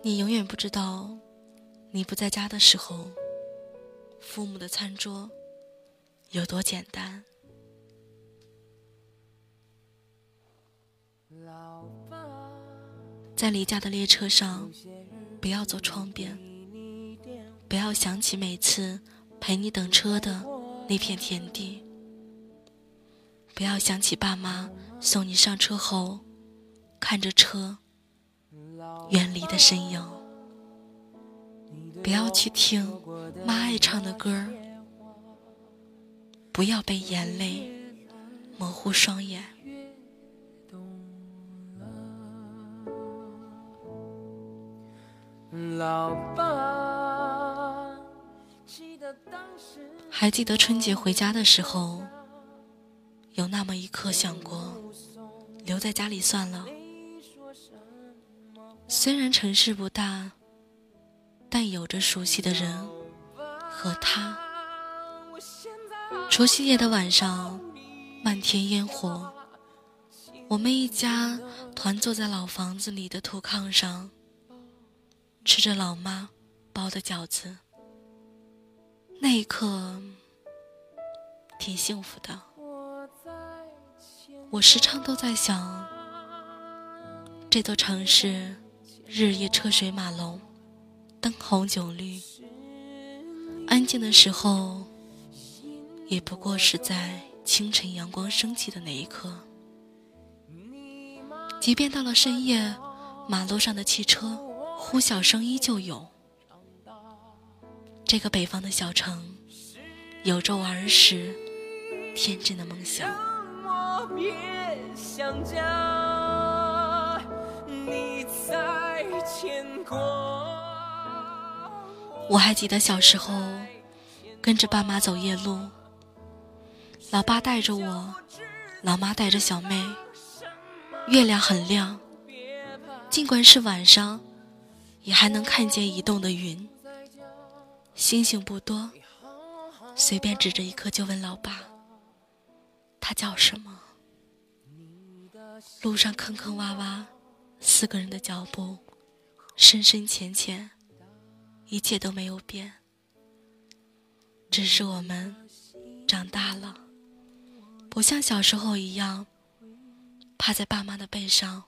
你永远不知道，你不在家的时候，父母的餐桌有多简单。在离家的列车上，不要坐窗边，不要想起每次陪你等车的那片田地，不要想起爸妈送你上车后看着车远离的身影，不要去听妈爱唱的歌，不要被眼泪模糊双眼。老爸，还记得春节回家的时候，有那么一刻想过留在家里算了。虽然城市不大，但有着熟悉的人和他。除夕夜的晚上，漫天烟火，我们一家团坐在老房子里的土炕上。吃着老妈包的饺子，那一刻挺幸福的。我时常都在想，这座城市日夜车水马龙，灯红酒绿，安静的时候，也不过是在清晨阳光升起的那一刻。即便到了深夜，马路上的汽车。呼啸声依旧有。这个北方的小城，有着我儿时天真的梦想。我还记得小时候跟着爸妈走夜路，老爸带着我，老妈带着小妹。月亮很亮，尽管是晚上。也还能看见移动的云，星星不多，随便指着一颗就问老爸：“它叫什么？”路上坑坑洼洼，四个人的脚步深深浅浅，一切都没有变，只是我们长大了，不像小时候一样，趴在爸妈的背上，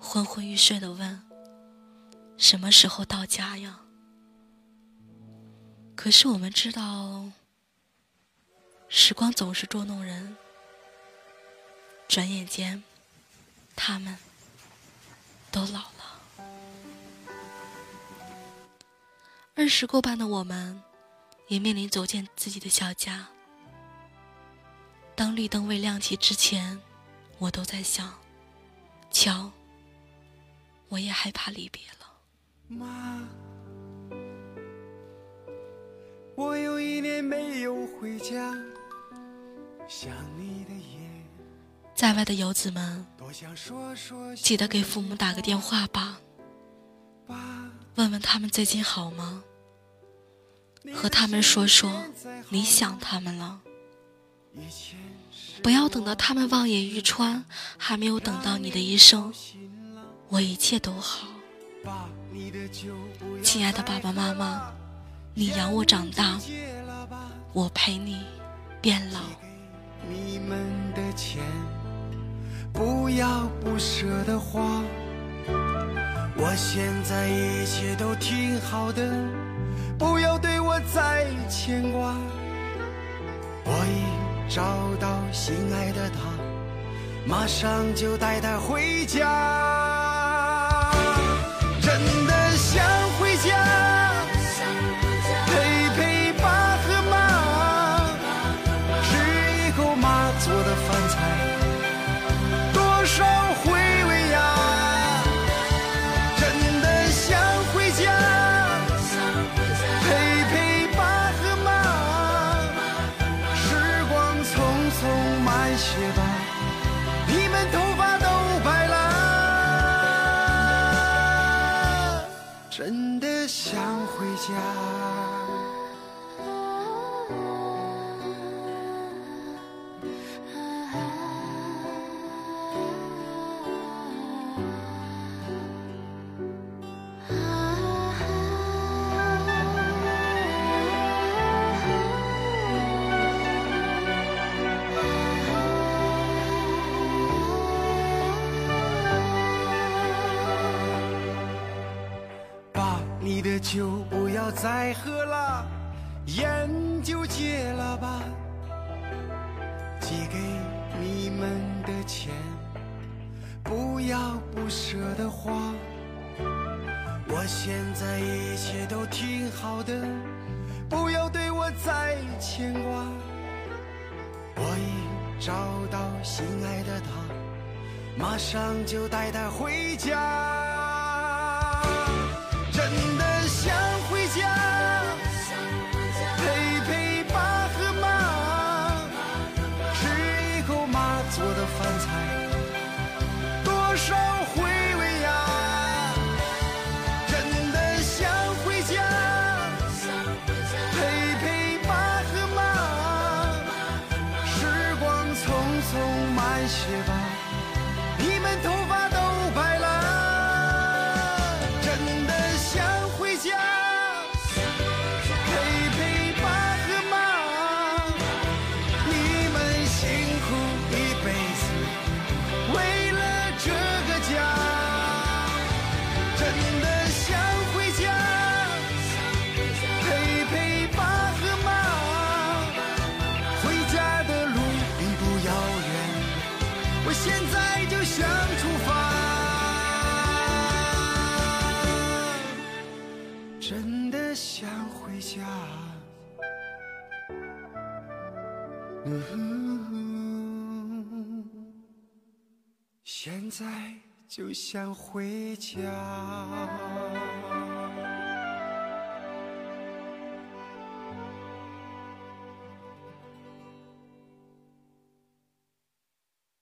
昏昏欲睡的问。什么时候到家呀？可是我们知道，时光总是捉弄人。转眼间，他们都老了。二十过半的我们，也面临走进自己的小家。当绿灯未亮起之前，我都在想：瞧，我也害怕离别了。妈，我有一年没有回家，想你的夜。在外的游子们，记得给父母打个电话吧，问问他们最近好吗？和他们说说你想他们了。不要等到他们望眼欲穿，还没有等到你的一声“我一切都好”。亲爱的爸爸妈妈，你养我长大，我陪你变老。你们的钱，不要不舍得花。我现在一切都挺好的，不要对我再牵挂。我已找到心爱的他，马上就带他回家。的酒不要再喝了，烟就戒了吧。寄给你们的钱，不要不舍得花。我现在一切都挺好的，不要对我再牵挂。我已找到心爱的他，马上就带他回家。真的现在就想回家。